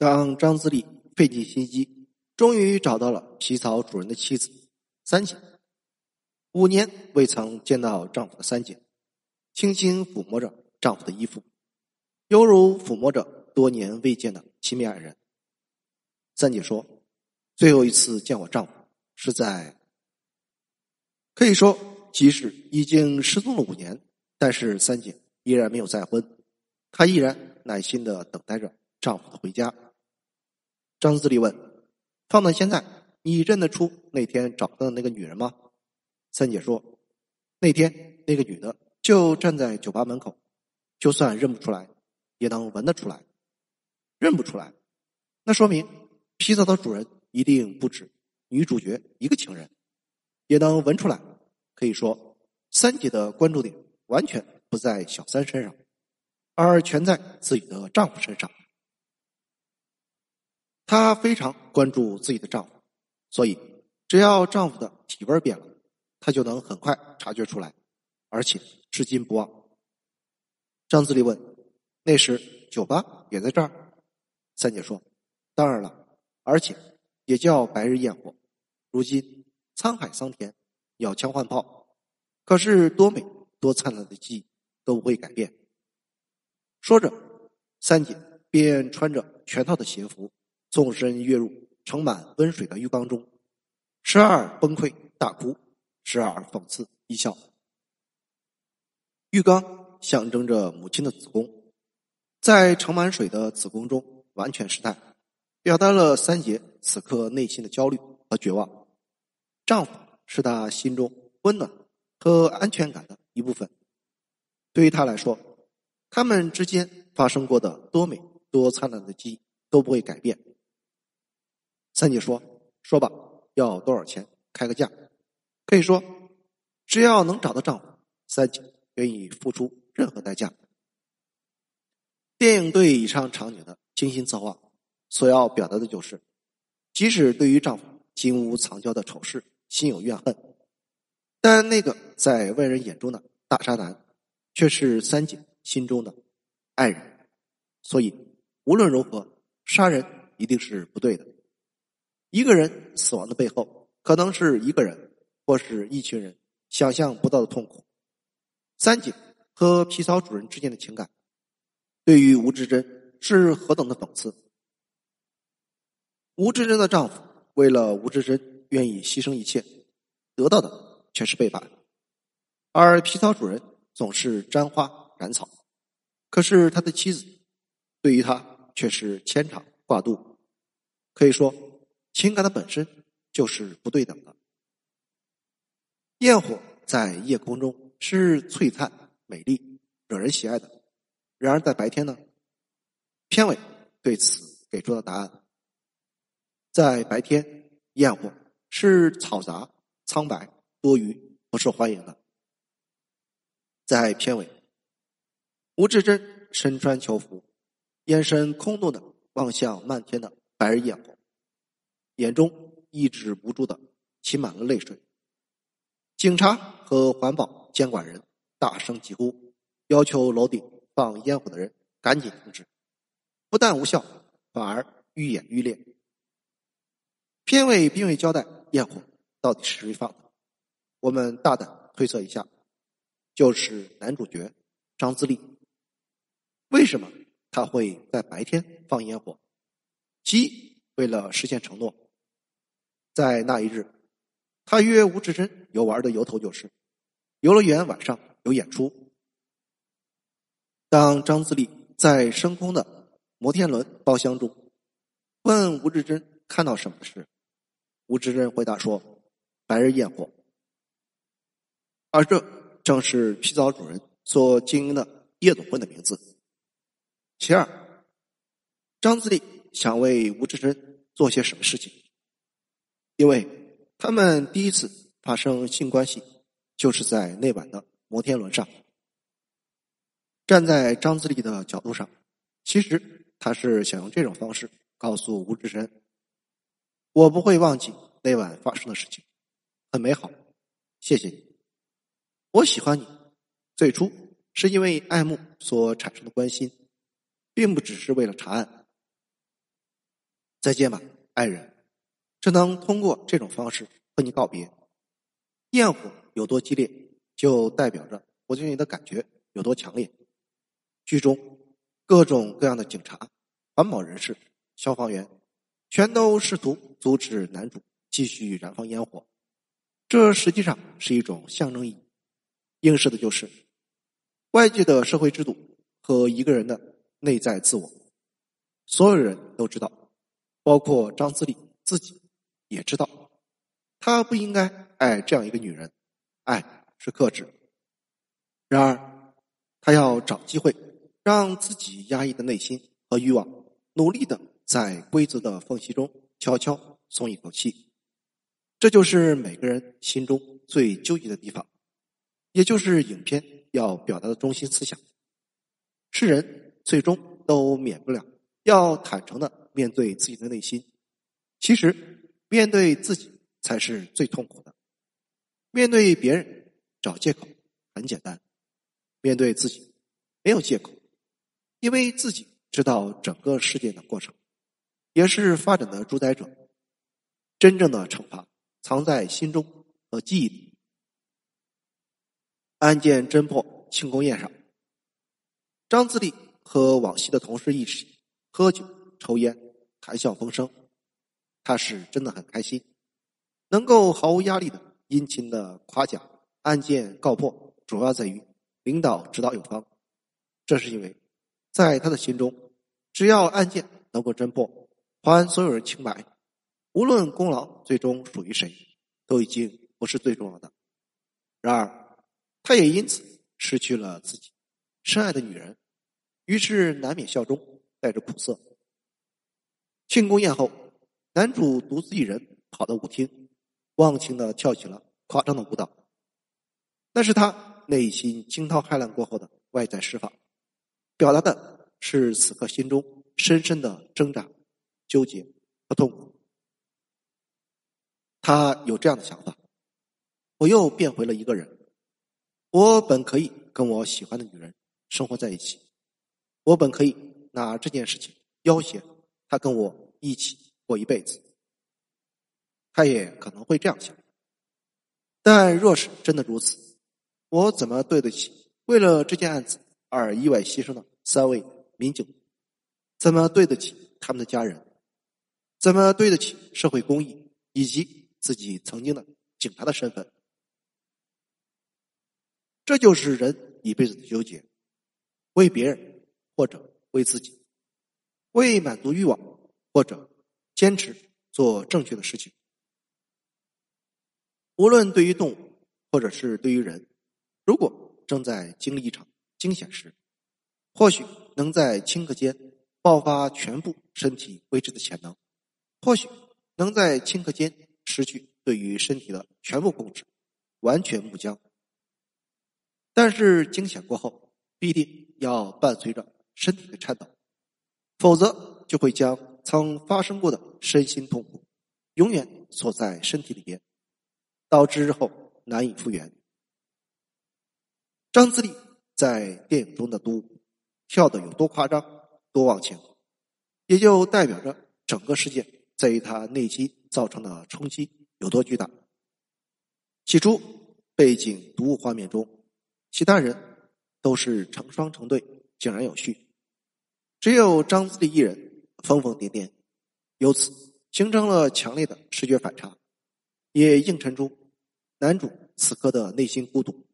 当张自力费尽心机，终于找到了皮草主人的妻子三姐。五年未曾见到丈夫的三姐，轻轻抚摸着丈夫的衣服，犹如抚摸着多年未见的亲密爱人。三姐说：“最后一次见我丈夫是在……可以说，即使已经失踪了五年，但是三姐依然没有再婚，她依然耐心的等待着丈夫的回家。”张自力问：“放到现在，你认得出那天找到的那个女人吗？”三姐说：“那天那个女的就站在酒吧门口，就算认不出来，也能闻得出来。认不出来，那说明皮草的主人一定不止女主角一个情人，也能闻出来。可以说，三姐的关注点完全不在小三身上，而全在自己的丈夫身上。”她非常关注自己的丈夫，所以只要丈夫的体味变了，她就能很快察觉出来，而且至今不忘。张自力问：“那时酒吧也在这儿？”三姐说：“当然了，而且也叫白日焰火。如今沧海桑田，鸟枪换炮，可是多美多灿烂的记忆都不会改变。”说着，三姐便穿着全套的鞋服。纵身跃入盛满温水的浴缸中，时而崩溃大哭，时而讽刺一笑。浴缸象征着母亲的子宫，在盛满水的子宫中完全失态，表达了三姐此刻内心的焦虑和绝望。丈夫是她心中温暖和安全感的一部分，对于她来说，他们之间发生过的多美多灿烂的记忆都不会改变。三姐说：“说吧，要多少钱？开个价。可以说，只要能找到丈夫，三姐愿意付出任何代价。”电影对以上场景的精心策划，所要表达的就是：即使对于丈夫金屋藏娇的丑事心有怨恨，但那个在外人眼中的大渣男，却是三姐心中的爱人。所以，无论如何，杀人一定是不对的。一个人死亡的背后，可能是一个人或是一群人想象不到的痛苦。三井和皮草主人之间的情感，对于吴志珍是何等的讽刺。吴志珍的丈夫为了吴志珍愿意牺牲一切，得到的却是背叛；而皮草主人总是沾花染草，可是他的妻子对于他却是牵肠挂肚，可以说。情感的本身就是不对等的。焰火在夜空中是璀璨、美丽、惹人喜爱的，然而在白天呢？片尾对此给出了答案：在白天，焰火是嘈杂、苍白、多余、不受欢迎的。在片尾，吴志珍身穿囚服，眼神空洞的望向漫天的白日焰火。眼中抑制不住的噙满了泪水。警察和环保监管人大声疾呼，要求楼顶放烟火的人赶紧停止。不但无效，反而愈演愈烈。片尾并未交代焰火到底是谁放的，我们大胆推测一下，就是男主角张自力。为什么他会在白天放烟火？其一，为了实现承诺。在那一日，他约吴志珍游玩的由头就是，游乐园晚上有演出。当张自力在升空的摩天轮包厢中问吴志珍看到什么时，吴志珍回答说：“白日焰火。”而这正是皮草主人所经营的夜总会的名字。其二，张自力想为吴志珍做些什么事情。因为他们第一次发生性关系，就是在那晚的摩天轮上。站在张自力的角度上，其实他是想用这种方式告诉吴志深：“我不会忘记那晚发生的事情，很美好，谢谢你。我喜欢你，最初是因为爱慕所产生的关心，并不只是为了查案。再见吧，爱人。只能通过这种方式和你告别。焰火有多激烈，就代表着我对你的感觉有多强烈。剧中各种各样的警察、环保人士、消防员，全都试图阻止男主继续燃放烟火。这实际上是一种象征意义，映射的就是外界的社会制度和一个人的内在自我。所有人都知道，包括张自力自己也知道，他不应该爱这样一个女人，爱是克制。然而，他要找机会，让自己压抑的内心和欲望，努力的在规则的缝隙中悄悄松一口气。这就是每个人心中最纠结的地方，也就是影片要表达的中心思想。是人最终都免不了。要坦诚的面对自己的内心，其实面对自己才是最痛苦的。面对别人找借口很简单，面对自己没有借口，因为自己知道整个事件的过程，也是发展的主宰者。真正的惩罚藏在心中和记忆里。案件侦破庆功宴上，张自力和往昔的同事一起。喝酒、抽烟、谈笑风生，他是真的很开心，能够毫无压力的殷勤的夸奖。案件告破，主要在于领导指导有方。这是因为，在他的心中，只要案件能够侦破，还所有人清白，无论功劳最终属于谁，都已经不是最重要的。然而，他也因此失去了自己深爱的女人，于是难免笑中。带着苦涩。庆功宴后，男主独自一人跑到舞厅，忘情的跳起了夸张的舞蹈。那是他内心惊涛骇浪过后的外在释放，表达的是此刻心中深深的挣扎、纠结和痛苦。他有这样的想法：我又变回了一个人。我本可以跟我喜欢的女人生活在一起，我本可以。拿这件事情要挟他跟我一起过一辈子，他也可能会这样想。但若是真的如此，我怎么对得起为了这件案子而意外牺牲的三位民警？怎么对得起他们的家人？怎么对得起社会公益以及自己曾经的警察的身份？这就是人一辈子的纠结：为别人或者。为自己，为满足欲望，或者坚持做正确的事情。无论对于动物，或者是对于人，如果正在经历一场惊险时，或许能在顷刻间爆发全部身体未知的潜能，或许能在顷刻间失去对于身体的全部控制，完全木僵。但是惊险过后，必定要伴随着。身体的颤抖，否则就会将曾发生过的身心痛苦永远锁在身体里边，导致日后难以复原。张自力在电影中的独舞跳的有多夸张、多忘情，也就代表着整个事件在于他内心造成的冲击有多巨大。起初，背景独舞画面中，其他人都是成双成对，井然有序。只有张自力一人疯疯癫癫，由此形成了强烈的视觉反差，也映衬出男主此刻的内心孤独。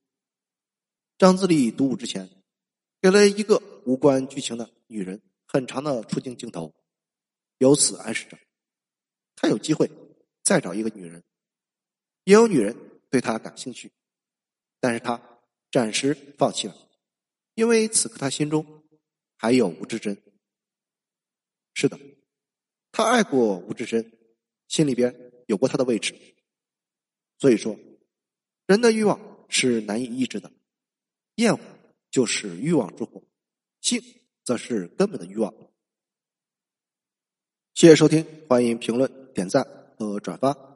张自力独舞之前，给了一个无关剧情的女人很长的出镜镜头，由此暗示着他有机会再找一个女人，也有女人对他感兴趣，但是他暂时放弃了，因为此刻他心中。还有吴志珍，是的，他爱过吴志深，心里边有过他的位置。所以说，人的欲望是难以抑制的，厌恶就是欲望之火，性则是根本的欲望。谢谢收听，欢迎评论、点赞和转发。